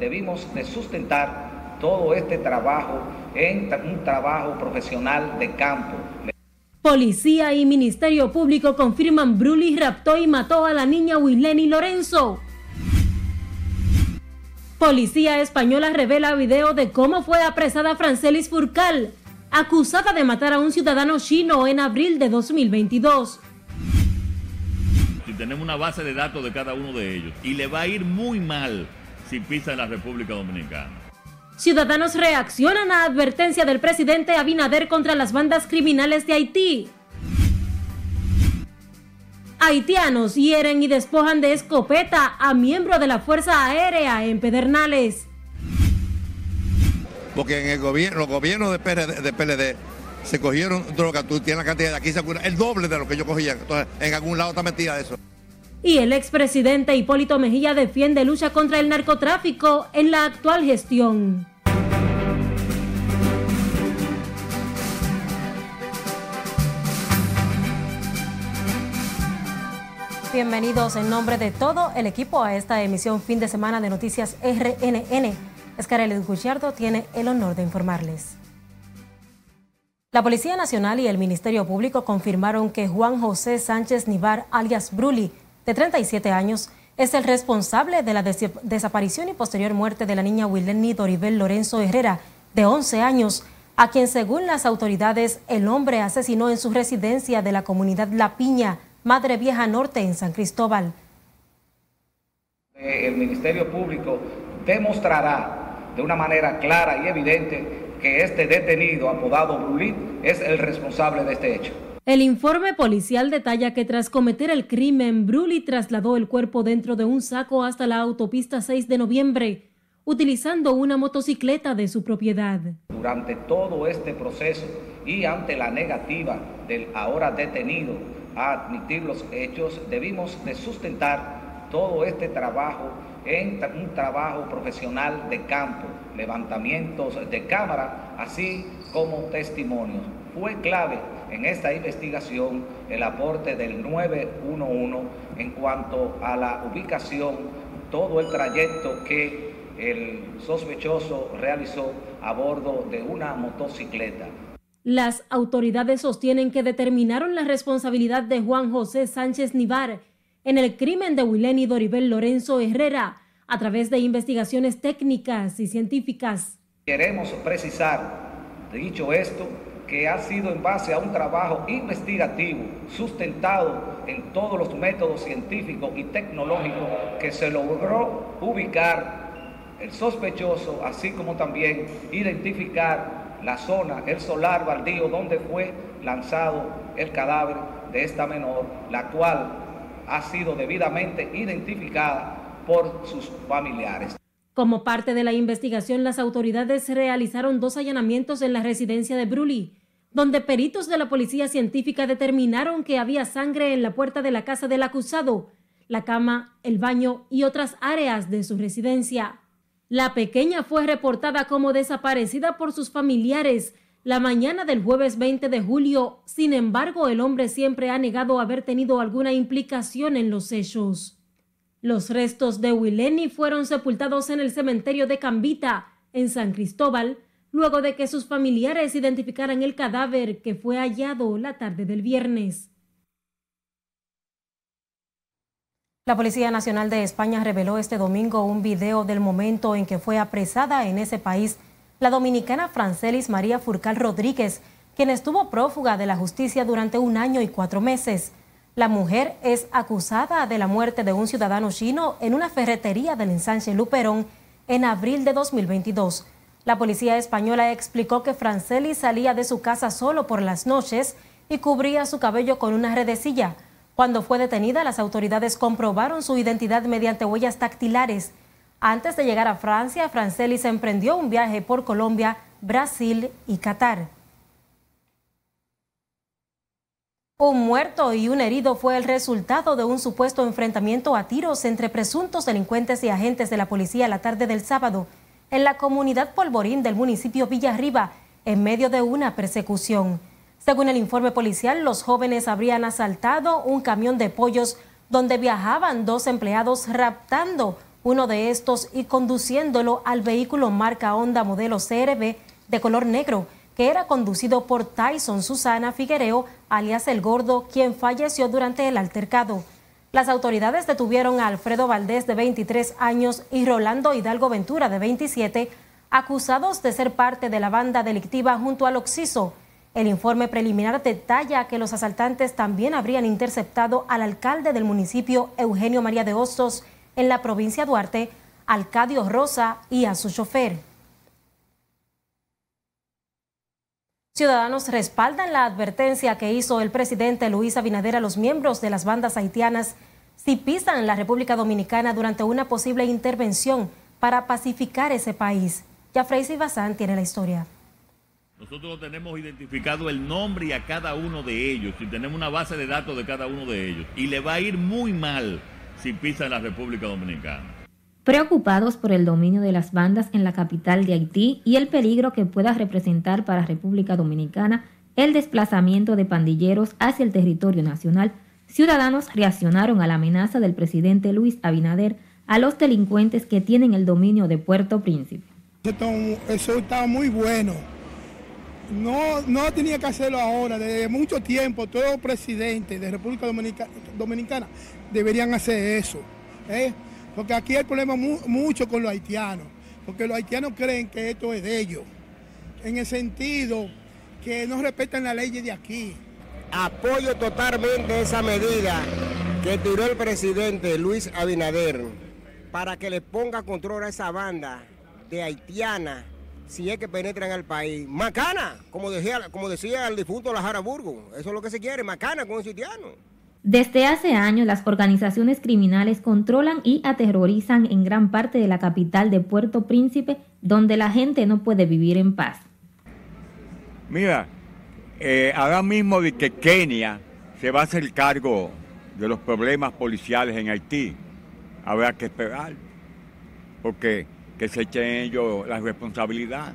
debimos de sustentar todo este trabajo en un trabajo profesional de campo. Policía y Ministerio Público confirman Bruli raptó y mató a la niña Wileni Lorenzo. Policía española revela video de cómo fue apresada Francelis Furcal, acusada de matar a un ciudadano chino en abril de 2022. Si tenemos una base de datos de cada uno de ellos y le va a ir muy mal si pisa en la República Dominicana. Ciudadanos reaccionan a advertencia del presidente Abinader contra las bandas criminales de Haití. Haitianos hieren y despojan de escopeta a miembro de la Fuerza Aérea en Pedernales. Porque en el gobierno, los gobiernos de PLD, de PLD se cogieron droga, tú tienes la cantidad de aquí, se el doble de lo que yo cogía. Entonces, en algún lado está metida eso. Y el expresidente Hipólito Mejía defiende lucha contra el narcotráfico en la actual gestión. Bienvenidos en nombre de todo el equipo a esta emisión fin de semana de Noticias RNN. Escarel Gucciardo tiene el honor de informarles. La Policía Nacional y el Ministerio Público confirmaron que Juan José Sánchez Nivar, alias Bruli, de 37 años, es el responsable de la desaparición y posterior muerte de la niña Wileni Doribel Lorenzo Herrera, de 11 años, a quien según las autoridades el hombre asesinó en su residencia de la comunidad La Piña, Madre Vieja Norte en San Cristóbal. El Ministerio Público demostrará de una manera clara y evidente que este detenido apodado Brulit es el responsable de este hecho. El informe policial detalla que tras cometer el crimen, Bruli trasladó el cuerpo dentro de un saco hasta la autopista 6 de noviembre, utilizando una motocicleta de su propiedad. Durante todo este proceso y ante la negativa del ahora detenido a admitir los hechos, debimos de sustentar todo este trabajo en un trabajo profesional de campo, levantamientos de cámara, así como testimonios. Fue clave en esta investigación el aporte del 911 en cuanto a la ubicación, todo el trayecto que el sospechoso realizó a bordo de una motocicleta. Las autoridades sostienen que determinaron la responsabilidad de Juan José Sánchez Nivar en el crimen de Wileni Doribel Lorenzo Herrera a través de investigaciones técnicas y científicas. Queremos precisar, dicho esto, que ha sido en base a un trabajo investigativo sustentado en todos los métodos científicos y tecnológicos que se logró ubicar el sospechoso, así como también identificar la zona, el solar baldío donde fue lanzado el cadáver de esta menor, la cual ha sido debidamente identificada por sus familiares. Como parte de la investigación, las autoridades realizaron dos allanamientos en la residencia de Bruli, donde peritos de la policía científica determinaron que había sangre en la puerta de la casa del acusado, la cama, el baño y otras áreas de su residencia. La pequeña fue reportada como desaparecida por sus familiares la mañana del jueves 20 de julio. Sin embargo, el hombre siempre ha negado haber tenido alguna implicación en los hechos. Los restos de Wileni fueron sepultados en el cementerio de Cambita, en San Cristóbal, luego de que sus familiares identificaran el cadáver que fue hallado la tarde del viernes. La Policía Nacional de España reveló este domingo un video del momento en que fue apresada en ese país la dominicana Francelis María Furcal Rodríguez, quien estuvo prófuga de la justicia durante un año y cuatro meses. La mujer es acusada de la muerte de un ciudadano chino en una ferretería del ensanche Luperón en abril de 2022. La policía española explicó que Francelis salía de su casa solo por las noches y cubría su cabello con una redecilla. Cuando fue detenida, las autoridades comprobaron su identidad mediante huellas dactilares. Antes de llegar a Francia, Francelis emprendió un viaje por Colombia, Brasil y Qatar. Un muerto y un herido fue el resultado de un supuesto enfrentamiento a tiros entre presuntos delincuentes y agentes de la policía la tarde del sábado en la comunidad Polvorín del municipio Villarriba, en medio de una persecución. Según el informe policial, los jóvenes habrían asaltado un camión de pollos donde viajaban dos empleados raptando uno de estos y conduciéndolo al vehículo marca Honda modelo CRB de color negro, que era conducido por Tyson Susana Figuereo, alias El Gordo, quien falleció durante el altercado. Las autoridades detuvieron a Alfredo Valdés, de 23 años, y Rolando Hidalgo Ventura, de 27, acusados de ser parte de la banda delictiva junto al Oxiso. El informe preliminar detalla que los asaltantes también habrían interceptado al alcalde del municipio, Eugenio María de Hostos, en la provincia de Duarte, Alcadio Rosa, y a su chofer. Ciudadanos respaldan la advertencia que hizo el presidente Luis Abinader a los miembros de las bandas haitianas si pisan la República Dominicana durante una posible intervención para pacificar ese país. Ya Freisy Bazán tiene la historia. Nosotros tenemos identificado el nombre y a cada uno de ellos y tenemos una base de datos de cada uno de ellos. Y le va a ir muy mal si pisan la República Dominicana. Preocupados por el dominio de las bandas en la capital de Haití y el peligro que pueda representar para República Dominicana el desplazamiento de pandilleros hacia el territorio nacional, ciudadanos reaccionaron a la amenaza del presidente Luis Abinader a los delincuentes que tienen el dominio de Puerto Príncipe. Eso está muy bueno no, no tenía que hacerlo ahora, desde mucho tiempo, todos los presidentes de República Dominicana, deberían hacer eso. ¿eh? Porque aquí hay problema mucho con los haitianos, porque los haitianos creen que esto es de ellos, en el sentido que no respetan la ley de aquí. Apoyo totalmente esa medida que tiró el presidente Luis Abinader para que le ponga control a esa banda de haitiana si es que penetran al país. Macana, como decía, como decía el difunto Lajara Burgo. Eso es lo que se quiere, macana con un sitiano. Desde hace años, las organizaciones criminales controlan y aterrorizan en gran parte de la capital de Puerto Príncipe, donde la gente no puede vivir en paz. Mira, eh, ahora mismo de que Kenia se va a hacer cargo de los problemas policiales en Haití, habrá que esperar, porque que se echen ellos la responsabilidad.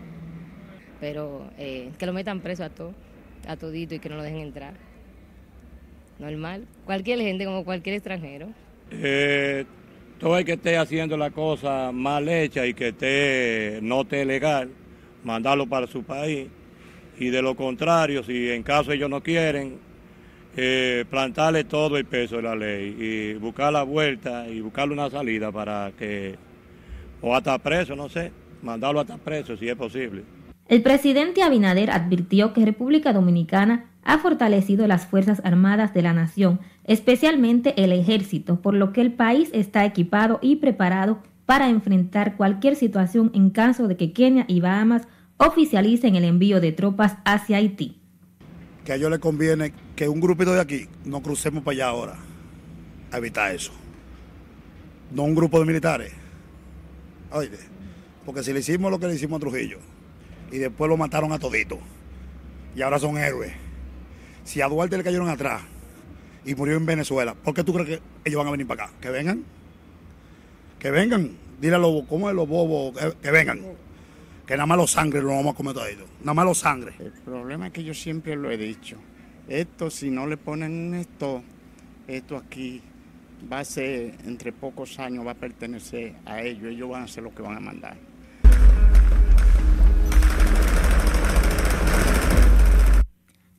Pero eh, que lo metan preso a todo, a todito y que no lo dejen entrar. Normal. Cualquier gente como cualquier extranjero. Eh, todo el que esté haciendo la cosa mal hecha y que esté no esté legal, mandarlo para su país. Y de lo contrario, si en caso ellos no quieren, eh, plantarle todo el peso de la ley y buscar la vuelta y buscarle una salida para que o hasta preso, no sé, mandarlo hasta preso si es posible. El presidente Abinader advirtió que República Dominicana ha fortalecido las Fuerzas Armadas de la nación, especialmente el ejército, por lo que el país está equipado y preparado para enfrentar cualquier situación en caso de que Kenia y Bahamas oficialicen el envío de tropas hacia Haití. Que a ellos les conviene que un grupito de aquí no crucemos para allá ahora, a evitar eso. No un grupo de militares Oye, porque si le hicimos lo que le hicimos a Trujillo y después lo mataron a todito y ahora son héroes. Si a Duarte le cayeron atrás y murió en Venezuela, ¿por qué tú crees que ellos van a venir para acá? Que vengan. Que vengan. Dile a los, ¿cómo es los bobos? Que, vengan. Que nada más los sangre lo vamos a comer todito. Nada más los sangre. El problema es que yo siempre lo he dicho. Esto, si no le ponen esto, esto aquí va a ser, entre pocos años, va a pertenecer a ellos. Ellos van a ser los que van a mandar.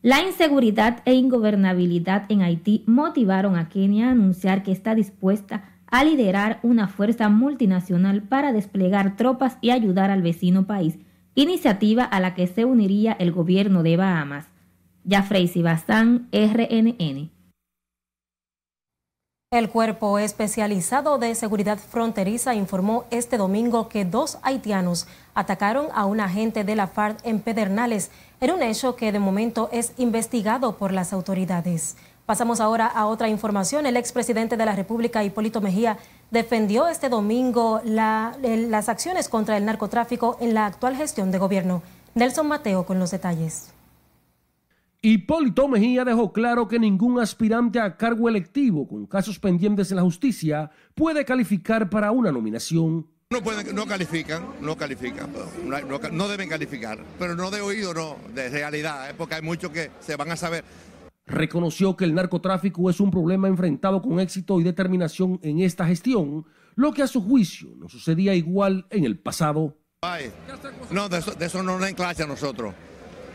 La inseguridad e ingobernabilidad en Haití motivaron a Kenia a anunciar que está dispuesta a liderar una fuerza multinacional para desplegar tropas y ayudar al vecino país, iniciativa a la que se uniría el gobierno de Bahamas. Jafrey Sibastán, RNN. El Cuerpo Especializado de Seguridad Fronteriza informó este domingo que dos haitianos atacaron a un agente de la FARC en Pedernales, en un hecho que de momento es investigado por las autoridades. Pasamos ahora a otra información. El expresidente de la República, Hipólito Mejía, defendió este domingo las acciones contra el narcotráfico en la actual gestión de gobierno. Nelson Mateo con los detalles. Hipólito Mejía dejó claro que ningún aspirante a cargo electivo con casos pendientes en la justicia puede calificar para una nominación. No, pueden, no califican, no califican, no, deben calificar, pero no de oído, no, de realidad, ¿eh? porque hay muchos que se van a saber. Reconoció que el narcotráfico es un problema enfrentado con éxito y determinación en esta gestión, lo que a su juicio no sucedía igual en el pasado. No, de eso, de eso no nos den clase a nosotros,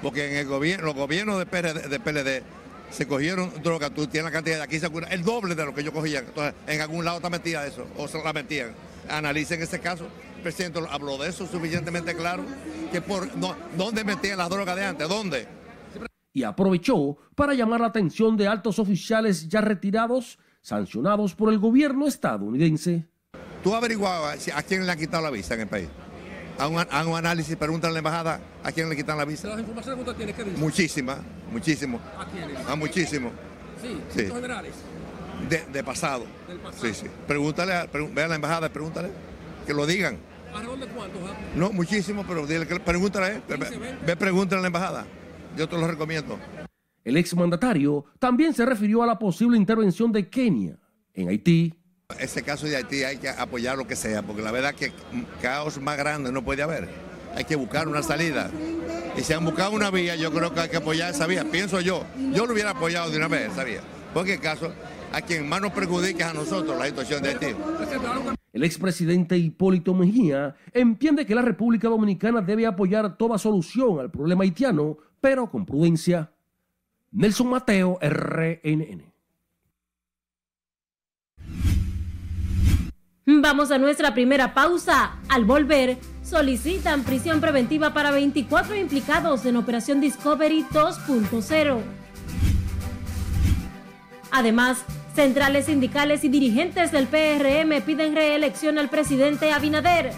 porque en el gobierno, los gobiernos de PLD, de PLD se cogieron droga, tú tienes la cantidad de aquí, se cura el doble de lo que yo cogía. Entonces, en algún lado está metida eso, o se la metían. Analicen ese caso. El presidente habló de eso suficientemente claro, que por no, dónde metían la droga de antes, dónde. Y aprovechó para llamar la atención de altos oficiales ya retirados, sancionados por el gobierno estadounidense. Tú averiguabas a quién le han quitado la visa en el país. A un, a un análisis, pregúntale a la embajada a quién le quitan la visa. ¿Las informaciones que usted tiene qué dice? Muchísimas, muchísimo. ¿A quiénes? A muchísimo. Sí, Sí. ¿los generales. De, de pasado. Del pasado. Sí, sí. Pregúntale, a, pregun- ve a la embajada, pregúntale, que lo digan. ¿Alrededor de cuántos? ah? No, muchísimo, pero dile que pregúntale, a ve, ve, pregúntale a la embajada. Yo te lo recomiendo. El exmandatario también se refirió a la posible intervención de Kenia en Haití. Ese caso de Haití hay que apoyar lo que sea, porque la verdad que caos más grande no puede haber. Hay que buscar una salida. Y si han buscado una vía, yo creo que hay que apoyar esa vía. Pienso yo. Yo lo hubiera apoyado de una vez esa vía. Porque el caso, a quien más nos perjudica es a nosotros la situación de Haití. El expresidente Hipólito Mejía entiende que la República Dominicana debe apoyar toda solución al problema haitiano, pero con prudencia. Nelson Mateo, RNN. Vamos a nuestra primera pausa. Al volver, solicitan prisión preventiva para 24 implicados en Operación Discovery 2.0. Además, centrales sindicales y dirigentes del PRM piden reelección al presidente Abinader.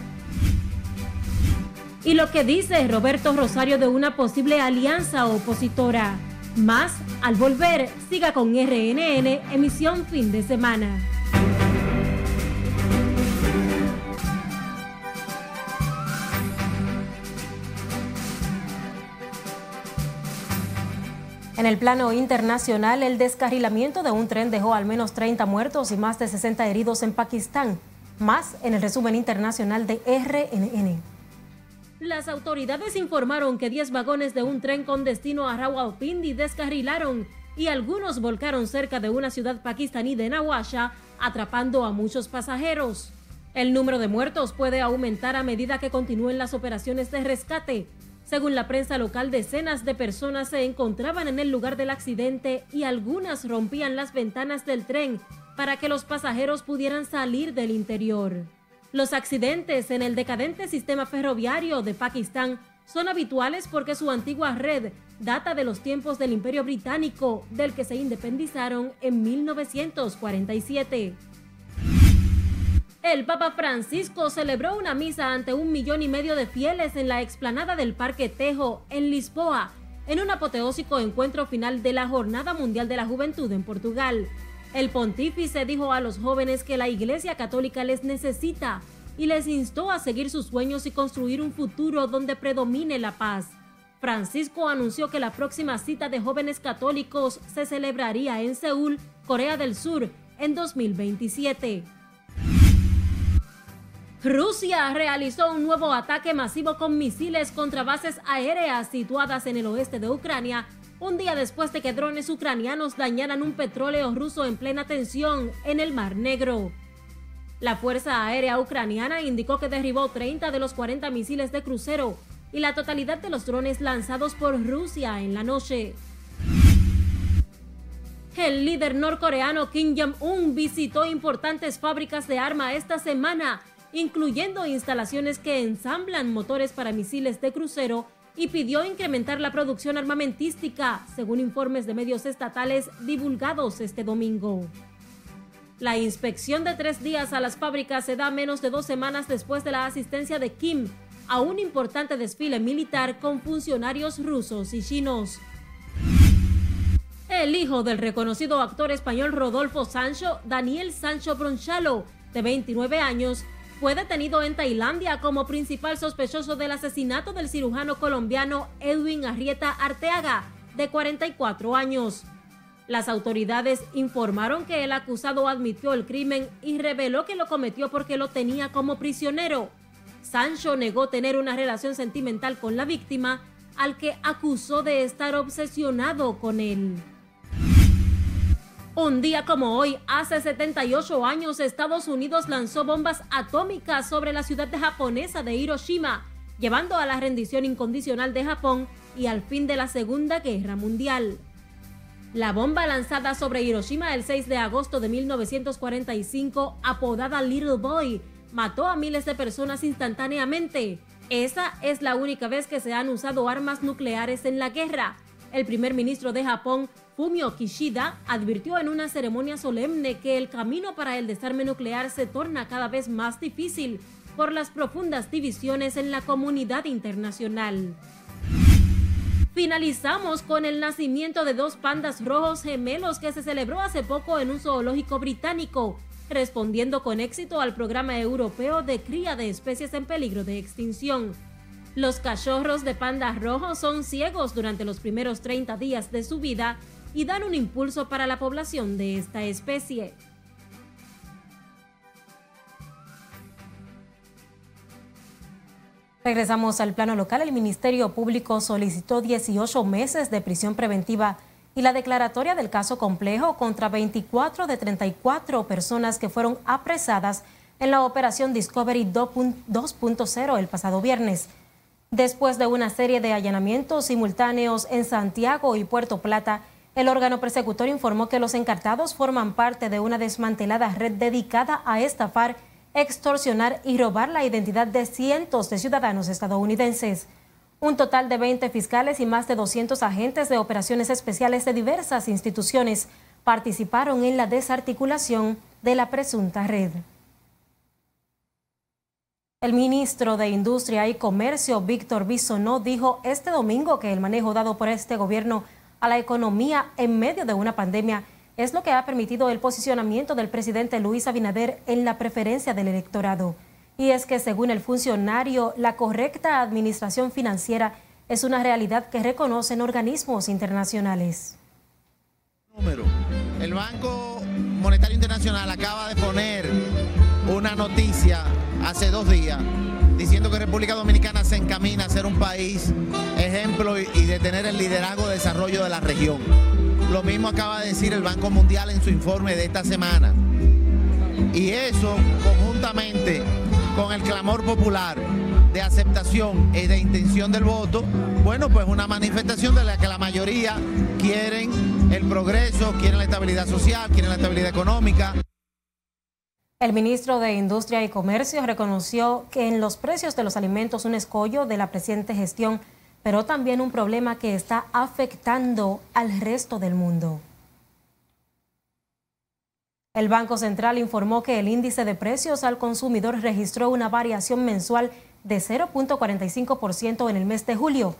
Y lo que dice Roberto Rosario de una posible alianza opositora. Más al volver, siga con RNN, emisión fin de semana. En el plano internacional, el descarrilamiento de un tren dejó al menos 30 muertos y más de 60 heridos en Pakistán. Más en el resumen internacional de RNN. Las autoridades informaron que 10 vagones de un tren con destino a Rawalpindi descarrilaron y algunos volcaron cerca de una ciudad pakistaní de Nawasha, atrapando a muchos pasajeros. El número de muertos puede aumentar a medida que continúen las operaciones de rescate. Según la prensa local, decenas de personas se encontraban en el lugar del accidente y algunas rompían las ventanas del tren para que los pasajeros pudieran salir del interior. Los accidentes en el decadente sistema ferroviario de Pakistán son habituales porque su antigua red data de los tiempos del Imperio Británico, del que se independizaron en 1947. El Papa Francisco celebró una misa ante un millón y medio de fieles en la explanada del Parque Tejo, en Lisboa, en un apoteósico encuentro final de la Jornada Mundial de la Juventud en Portugal. El pontífice dijo a los jóvenes que la Iglesia Católica les necesita y les instó a seguir sus sueños y construir un futuro donde predomine la paz. Francisco anunció que la próxima cita de jóvenes católicos se celebraría en Seúl, Corea del Sur, en 2027. Rusia realizó un nuevo ataque masivo con misiles contra bases aéreas situadas en el oeste de Ucrania, un día después de que drones ucranianos dañaran un petróleo ruso en plena tensión en el Mar Negro. La Fuerza Aérea Ucraniana indicó que derribó 30 de los 40 misiles de crucero y la totalidad de los drones lanzados por Rusia en la noche. El líder norcoreano Kim Jong-un visitó importantes fábricas de arma esta semana, incluyendo instalaciones que ensamblan motores para misiles de crucero y pidió incrementar la producción armamentística, según informes de medios estatales divulgados este domingo. La inspección de tres días a las fábricas se da menos de dos semanas después de la asistencia de Kim a un importante desfile militar con funcionarios rusos y chinos. El hijo del reconocido actor español Rodolfo Sancho, Daniel Sancho Bronchalo, de 29 años, fue detenido en Tailandia como principal sospechoso del asesinato del cirujano colombiano Edwin Arrieta Arteaga, de 44 años. Las autoridades informaron que el acusado admitió el crimen y reveló que lo cometió porque lo tenía como prisionero. Sancho negó tener una relación sentimental con la víctima, al que acusó de estar obsesionado con él. Un día como hoy, hace 78 años, Estados Unidos lanzó bombas atómicas sobre la ciudad japonesa de Hiroshima, llevando a la rendición incondicional de Japón y al fin de la Segunda Guerra Mundial. La bomba lanzada sobre Hiroshima el 6 de agosto de 1945, apodada Little Boy, mató a miles de personas instantáneamente. Esa es la única vez que se han usado armas nucleares en la guerra. El primer ministro de Japón, Fumio Kishida advirtió en una ceremonia solemne que el camino para el desarme nuclear se torna cada vez más difícil por las profundas divisiones en la comunidad internacional. Finalizamos con el nacimiento de dos pandas rojos gemelos que se celebró hace poco en un zoológico británico, respondiendo con éxito al programa europeo de cría de especies en peligro de extinción. Los cachorros de pandas rojos son ciegos durante los primeros 30 días de su vida y dan un impulso para la población de esta especie. Regresamos al plano local. El Ministerio Público solicitó 18 meses de prisión preventiva y la declaratoria del caso complejo contra 24 de 34 personas que fueron apresadas en la operación Discovery 2.0 el pasado viernes. Después de una serie de allanamientos simultáneos en Santiago y Puerto Plata, el órgano persecutor informó que los encartados forman parte de una desmantelada red dedicada a estafar, extorsionar y robar la identidad de cientos de ciudadanos estadounidenses. Un total de 20 fiscales y más de 200 agentes de operaciones especiales de diversas instituciones participaron en la desarticulación de la presunta red. El ministro de Industria y Comercio, Víctor Bisonó, dijo este domingo que el manejo dado por este gobierno a la economía en medio de una pandemia es lo que ha permitido el posicionamiento del presidente Luis Abinader en la preferencia del electorado. Y es que según el funcionario, la correcta administración financiera es una realidad que reconocen organismos internacionales. El Banco Monetario Internacional acaba de poner noticia hace dos días diciendo que República Dominicana se encamina a ser un país ejemplo y de tener el liderazgo de desarrollo de la región. Lo mismo acaba de decir el Banco Mundial en su informe de esta semana. Y eso, conjuntamente con el clamor popular de aceptación y de intención del voto, bueno, pues una manifestación de la que la mayoría quieren el progreso, quieren la estabilidad social, quieren la estabilidad económica. El ministro de Industria y Comercio reconoció que en los precios de los alimentos un escollo de la presente gestión, pero también un problema que está afectando al resto del mundo. El Banco Central informó que el índice de precios al consumidor registró una variación mensual de 0.45% en el mes de julio.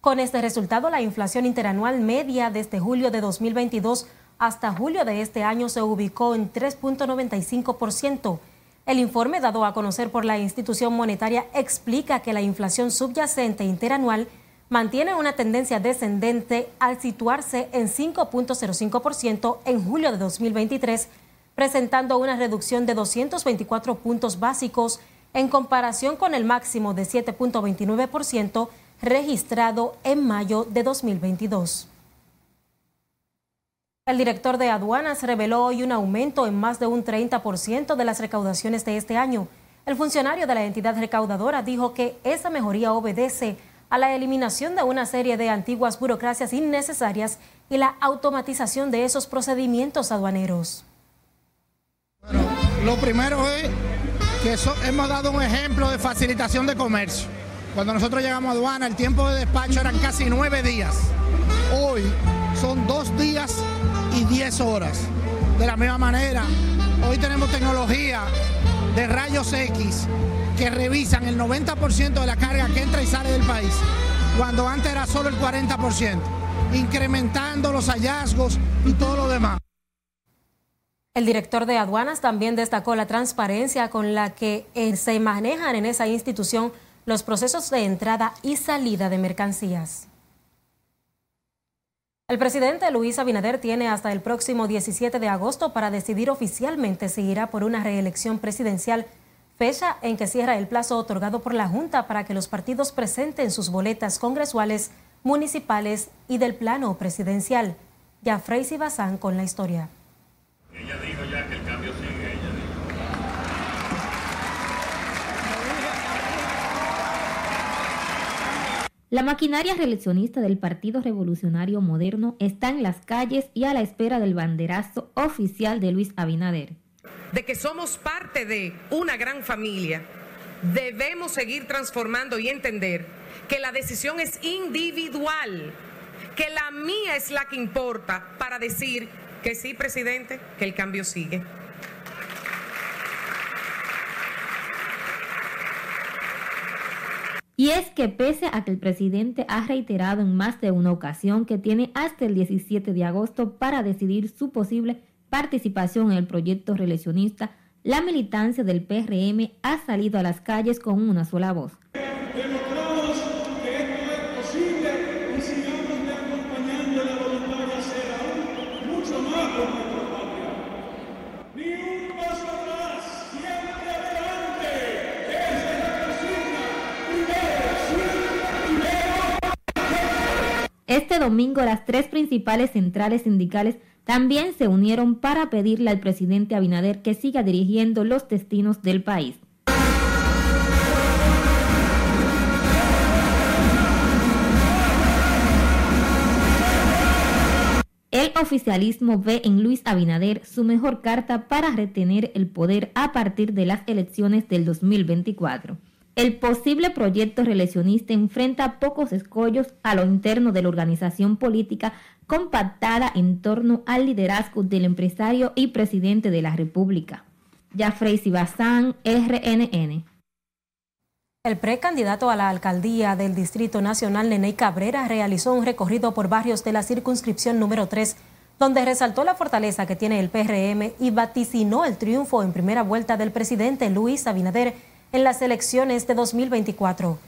Con este resultado, la inflación interanual media desde julio de 2022 hasta julio de este año se ubicó en 3.95%. El informe dado a conocer por la institución monetaria explica que la inflación subyacente interanual mantiene una tendencia descendente al situarse en 5.05% en julio de 2023, presentando una reducción de 224 puntos básicos en comparación con el máximo de 7.29% registrado en mayo de 2022. El director de aduanas reveló hoy un aumento en más de un 30% de las recaudaciones de este año. El funcionario de la entidad recaudadora dijo que esa mejoría obedece a la eliminación de una serie de antiguas burocracias innecesarias y la automatización de esos procedimientos aduaneros. Lo primero es que hemos dado un ejemplo de facilitación de comercio. Cuando nosotros llegamos a aduana, el tiempo de despacho eran casi nueve días. Hoy son dos días y 10 horas. De la misma manera, hoy tenemos tecnología de rayos X que revisan el 90% de la carga que entra y sale del país, cuando antes era solo el 40%, incrementando los hallazgos y todo lo demás. El director de aduanas también destacó la transparencia con la que eh, se manejan en esa institución los procesos de entrada y salida de mercancías. El presidente Luis Abinader tiene hasta el próximo 17 de agosto para decidir oficialmente si irá por una reelección presidencial, fecha en que cierra el plazo otorgado por la Junta para que los partidos presenten sus boletas congresuales, municipales y del plano presidencial. Ya Freisy Bazán con la historia. La maquinaria reeleccionista del Partido Revolucionario Moderno está en las calles y a la espera del banderazo oficial de Luis Abinader. De que somos parte de una gran familia, debemos seguir transformando y entender que la decisión es individual, que la mía es la que importa para decir que sí, presidente, que el cambio sigue. Y es que pese a que el presidente ha reiterado en más de una ocasión que tiene hasta el 17 de agosto para decidir su posible participación en el proyecto reeleccionista, la militancia del PRM ha salido a las calles con una sola voz. Este domingo las tres principales centrales sindicales también se unieron para pedirle al presidente Abinader que siga dirigiendo los destinos del país. El oficialismo ve en Luis Abinader su mejor carta para retener el poder a partir de las elecciones del 2024. El posible proyecto reeleccionista enfrenta pocos escollos a lo interno de la organización política compactada en torno al liderazgo del empresario y presidente de la República. Jafrey Sibazán, RNN. El precandidato a la alcaldía del Distrito Nacional, Neney Cabrera, realizó un recorrido por barrios de la circunscripción número 3, donde resaltó la fortaleza que tiene el PRM y vaticinó el triunfo en primera vuelta del presidente Luis Abinader en las elecciones de 2024.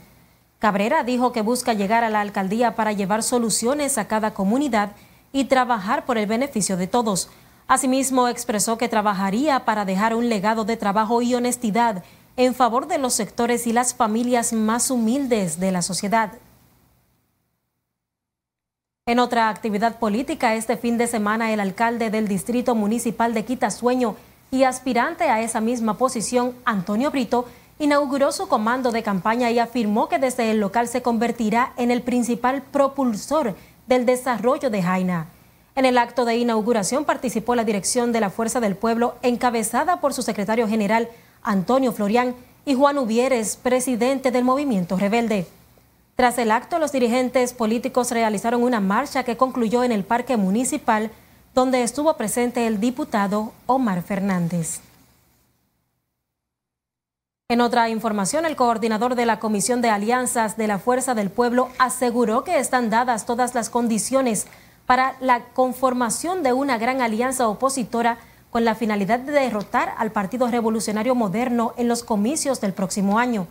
Cabrera dijo que busca llegar a la alcaldía para llevar soluciones a cada comunidad y trabajar por el beneficio de todos. Asimismo, expresó que trabajaría para dejar un legado de trabajo y honestidad en favor de los sectores y las familias más humildes de la sociedad. En otra actividad política, este fin de semana el alcalde del Distrito Municipal de Quitasueño y aspirante a esa misma posición, Antonio Brito, inauguró su comando de campaña y afirmó que desde el local se convertirá en el principal propulsor del desarrollo de Jaina. En el acto de inauguración participó la dirección de la Fuerza del Pueblo, encabezada por su secretario general, Antonio Florián, y Juan Ubieres, presidente del movimiento rebelde. Tras el acto, los dirigentes políticos realizaron una marcha que concluyó en el Parque Municipal, donde estuvo presente el diputado Omar Fernández. En otra información, el coordinador de la Comisión de Alianzas de la Fuerza del Pueblo aseguró que están dadas todas las condiciones para la conformación de una gran alianza opositora con la finalidad de derrotar al Partido Revolucionario Moderno en los comicios del próximo año.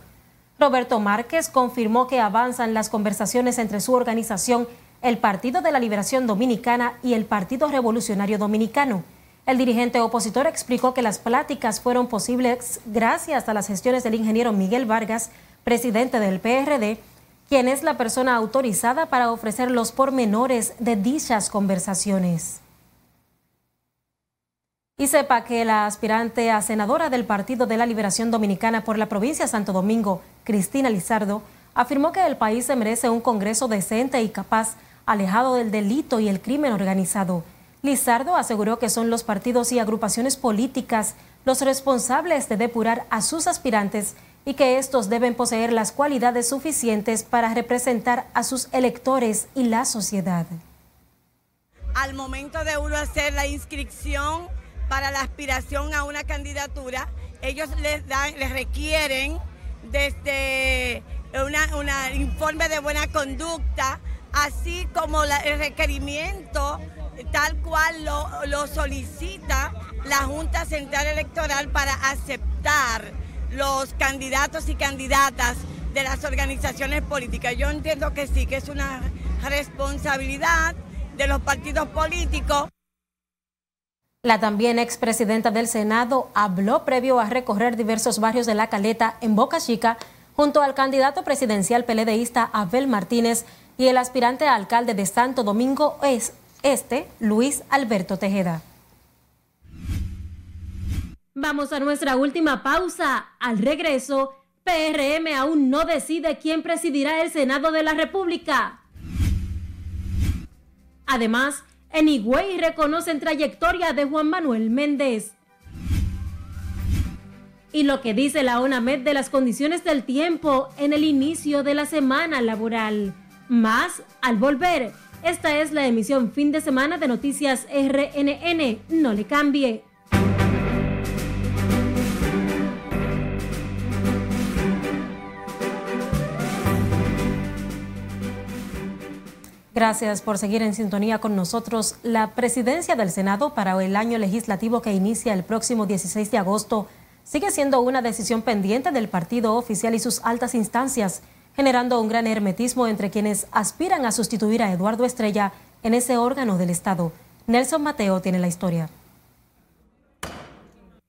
Roberto Márquez confirmó que avanzan las conversaciones entre su organización, el Partido de la Liberación Dominicana y el Partido Revolucionario Dominicano. El dirigente opositor explicó que las pláticas fueron posibles gracias a las gestiones del ingeniero Miguel Vargas, presidente del PRD, quien es la persona autorizada para ofrecer los pormenores de dichas conversaciones. Y sepa que la aspirante a senadora del Partido de la Liberación Dominicana por la provincia de Santo Domingo, Cristina Lizardo, afirmó que el país se merece un Congreso decente y capaz, alejado del delito y el crimen organizado. Lizardo aseguró que son los partidos y agrupaciones políticas los responsables de depurar a sus aspirantes y que estos deben poseer las cualidades suficientes para representar a sus electores y la sociedad. Al momento de uno hacer la inscripción para la aspiración a una candidatura, ellos les dan, les requieren desde un informe de buena conducta, así como el requerimiento tal cual lo, solicita la Junta Central Electoral para aceptar los candidatos y candidatas de las organizaciones políticas. Yo entiendo que sí, que es una responsabilidad de los partidos políticos. La también expresidenta del Senado habló previo a recorrer diversos barrios de La Caleta en Boca Chica junto al candidato presidencial peledeísta Abel Martínez y el aspirante alcalde de Santo Domingo es este, Luis Alberto Tejeda. Vamos a nuestra última pausa. Al regreso, PRM aún no decide quién presidirá el Senado de la República. Además, en Higüey reconocen trayectoria de Juan Manuel Méndez. Y lo que dice la ONAMED de las condiciones del tiempo en el inicio de la semana laboral. Más al volver. Esta es la emisión fin de semana de Noticias RNN. No le cambie. Gracias por seguir en sintonía con nosotros. La presidencia del Senado para el año legislativo que inicia el próximo 16 de agosto sigue siendo una decisión pendiente del partido oficial y sus altas instancias, generando un gran hermetismo entre quienes aspiran a sustituir a Eduardo Estrella en ese órgano del Estado. Nelson Mateo tiene la historia.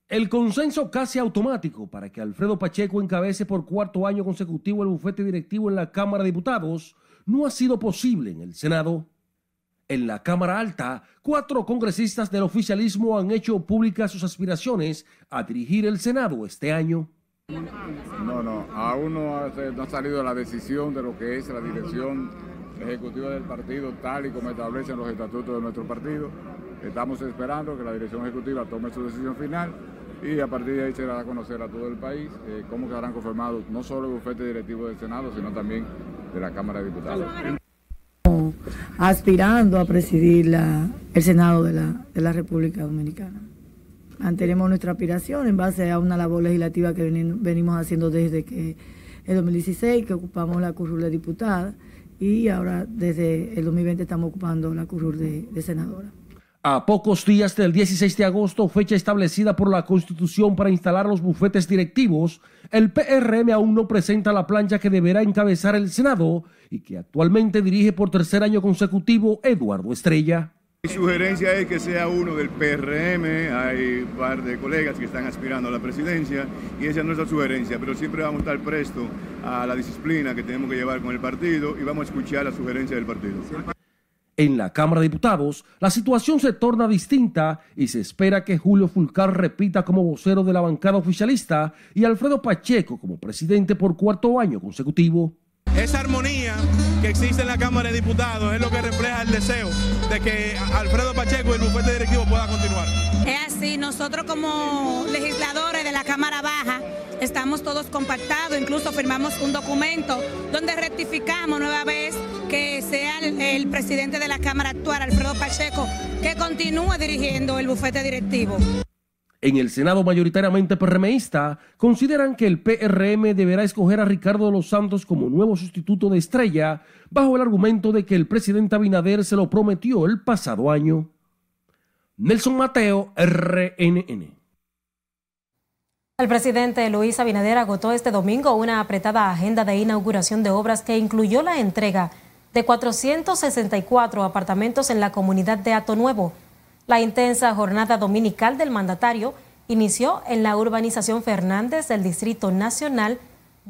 El consenso casi automático para que Alfredo Pacheco encabece por cuarto año consecutivo el bufete directivo en la Cámara de Diputados no ha sido posible en el Senado. En la Cámara Alta, cuatro congresistas del oficialismo han hecho públicas sus aspiraciones a dirigir el Senado este año. No, no, aún no ha, salido la decisión de lo que es la dirección ejecutiva del partido, tal y como establecen los estatutos de nuestro partido. Estamos esperando que la dirección ejecutiva tome su decisión final y a partir de ahí se dará a conocer a todo el país eh, cómo quedarán conformados no solo el bufete directivo del Senado, sino también de la Cámara de Diputados. Aspirando a presidir el Senado de la República Dominicana. Mantenemos nuestra aspiración en base a una labor legislativa que venimos haciendo desde que el 2016, que ocupamos la curul de diputada, y ahora desde el 2020 estamos ocupando la curul de, de senadora. A pocos días del 16 de agosto, fecha establecida por la Constitución para instalar los bufetes directivos, el PRM aún no presenta la plancha que deberá encabezar el Senado y que actualmente dirige por tercer año consecutivo Eduardo Estrella. Mi sugerencia es que sea uno del PRM, hay un par de colegas que están aspirando a la presidencia y esa es nuestra sugerencia, pero siempre vamos a estar prestos a la disciplina que tenemos que llevar con el partido y vamos a escuchar la sugerencia del partido. En la Cámara de Diputados, la situación se torna distinta y se espera que Julio Fulcar repita como vocero de la bancada oficialista y Alfredo Pacheco como presidente por cuarto año consecutivo. Esa armonía que existe en la Cámara de Diputados es lo que refleja el deseo de que Alfredo Pacheco y el bufete directivo pueda continuar. Es así, nosotros como legisladores de la Cámara Baja estamos todos compactados, incluso firmamos un documento donde rectificamos nueva vez que sea el, el presidente de la Cámara actual, Alfredo Pacheco, que continúe dirigiendo el bufete directivo. En el Senado mayoritariamente PRMista consideran que el PRM deberá escoger a Ricardo los Santos como nuevo sustituto de Estrella bajo el argumento de que el presidente Abinader se lo prometió el pasado año. Nelson Mateo, RNN. El presidente Luis Abinader agotó este domingo una apretada agenda de inauguración de obras que incluyó la entrega de 464 apartamentos en la comunidad de Ato Nuevo. La intensa jornada dominical del mandatario inició en la urbanización Fernández del Distrito Nacional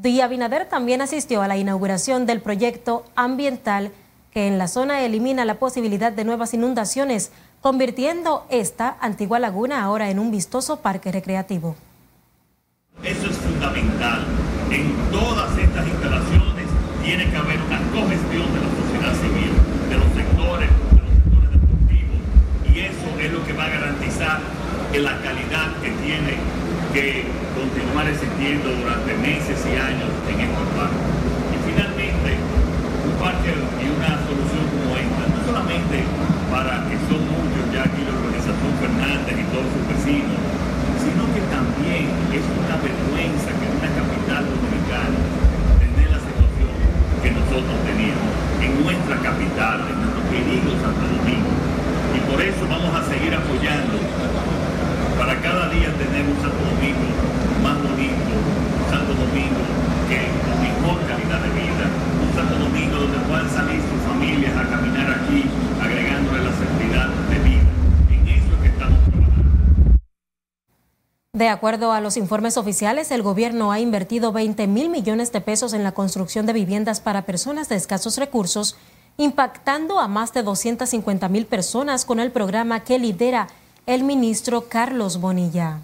y Abinader también asistió a la inauguración del proyecto ambiental que en la zona elimina la posibilidad de nuevas inundaciones, convirtiendo esta antigua laguna ahora en un vistoso parque recreativo. Eso es fundamental. En todas estas instalaciones tiene que haber una cogestión de la sociedad civil, de los sectores, de los sectores deportivos, y eso es lo que va a que la calidad que tiene que continuar existiendo durante meses y años en estos parques. Y finalmente, un parque y una solución como esta, no solamente para que son muchos ya aquí la organización Fernández y todos sus vecinos, sino que también es una vergüenza que en una capital dominicana tener la situación que nosotros teníamos en nuestra capital, en nuestro querido Santo Domingo. Y por eso vamos a seguir apoyando para cada día tener un Santo Domingo más bonito, un Santo Domingo que con mejor calidad de vida, un Santo Domingo donde puedan salir sus familias a caminar aquí, agregándole la seguridad de vida. En eso es que estamos De acuerdo a los informes oficiales, el gobierno ha invertido 20 mil millones de pesos en la construcción de viviendas para personas de escasos recursos, impactando a más de 250 mil personas con el programa que lidera el ministro Carlos Bonilla.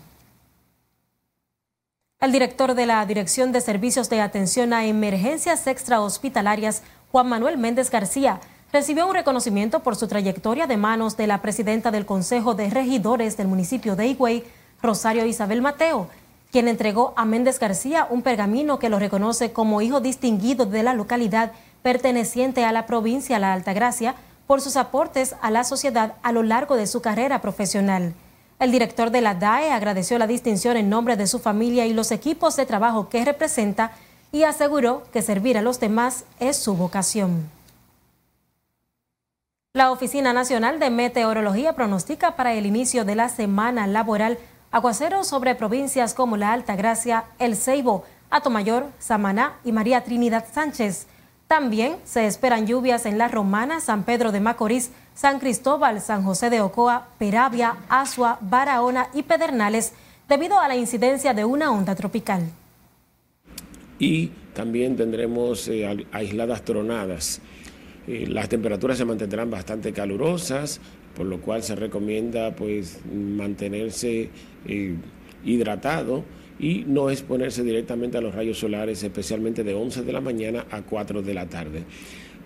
El director de la Dirección de Servicios de Atención a Emergencias Extrahospitalarias, Juan Manuel Méndez García, recibió un reconocimiento por su trayectoria de manos de la presidenta del Consejo de Regidores del municipio de Higüey, Rosario Isabel Mateo, quien entregó a Méndez García un pergamino que lo reconoce como hijo distinguido de la localidad perteneciente a la provincia La Altagracia por sus aportes a la sociedad a lo largo de su carrera profesional. El director de la DAE agradeció la distinción en nombre de su familia y los equipos de trabajo que representa y aseguró que servir a los demás es su vocación. La Oficina Nacional de Meteorología pronostica para el inicio de la semana laboral aguaceros sobre provincias como La Alta Gracia, El Ceibo, Atomayor, Samaná y María Trinidad Sánchez. También se esperan lluvias en La Romana, San Pedro de Macorís, San Cristóbal, San José de Ocoa, Peravia, Asua, Barahona y Pedernales debido a la incidencia de una onda tropical. Y también tendremos eh, aisladas tronadas. Eh, las temperaturas se mantendrán bastante calurosas, por lo cual se recomienda pues mantenerse eh, hidratado y no exponerse directamente a los rayos solares, especialmente de 11 de la mañana a 4 de la tarde.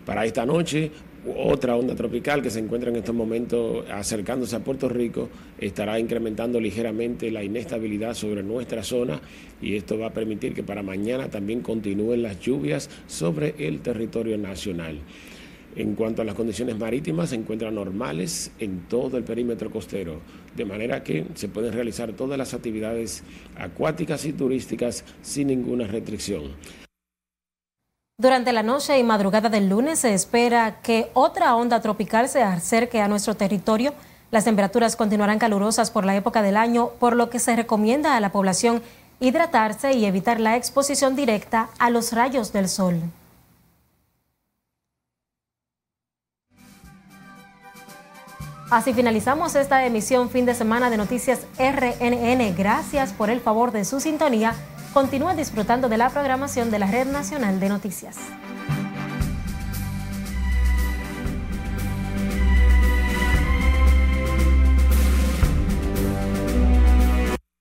Para esta noche, otra onda tropical que se encuentra en estos momentos acercándose a Puerto Rico estará incrementando ligeramente la inestabilidad sobre nuestra zona y esto va a permitir que para mañana también continúen las lluvias sobre el territorio nacional. En cuanto a las condiciones marítimas, se encuentran normales en todo el perímetro costero, de manera que se pueden realizar todas las actividades acuáticas y turísticas sin ninguna restricción. Durante la noche y madrugada del lunes se espera que otra onda tropical se acerque a nuestro territorio. Las temperaturas continuarán calurosas por la época del año, por lo que se recomienda a la población hidratarse y evitar la exposición directa a los rayos del sol. Así finalizamos esta emisión fin de semana de Noticias RNN. Gracias por el favor de su sintonía. Continúa disfrutando de la programación de la Red Nacional de Noticias.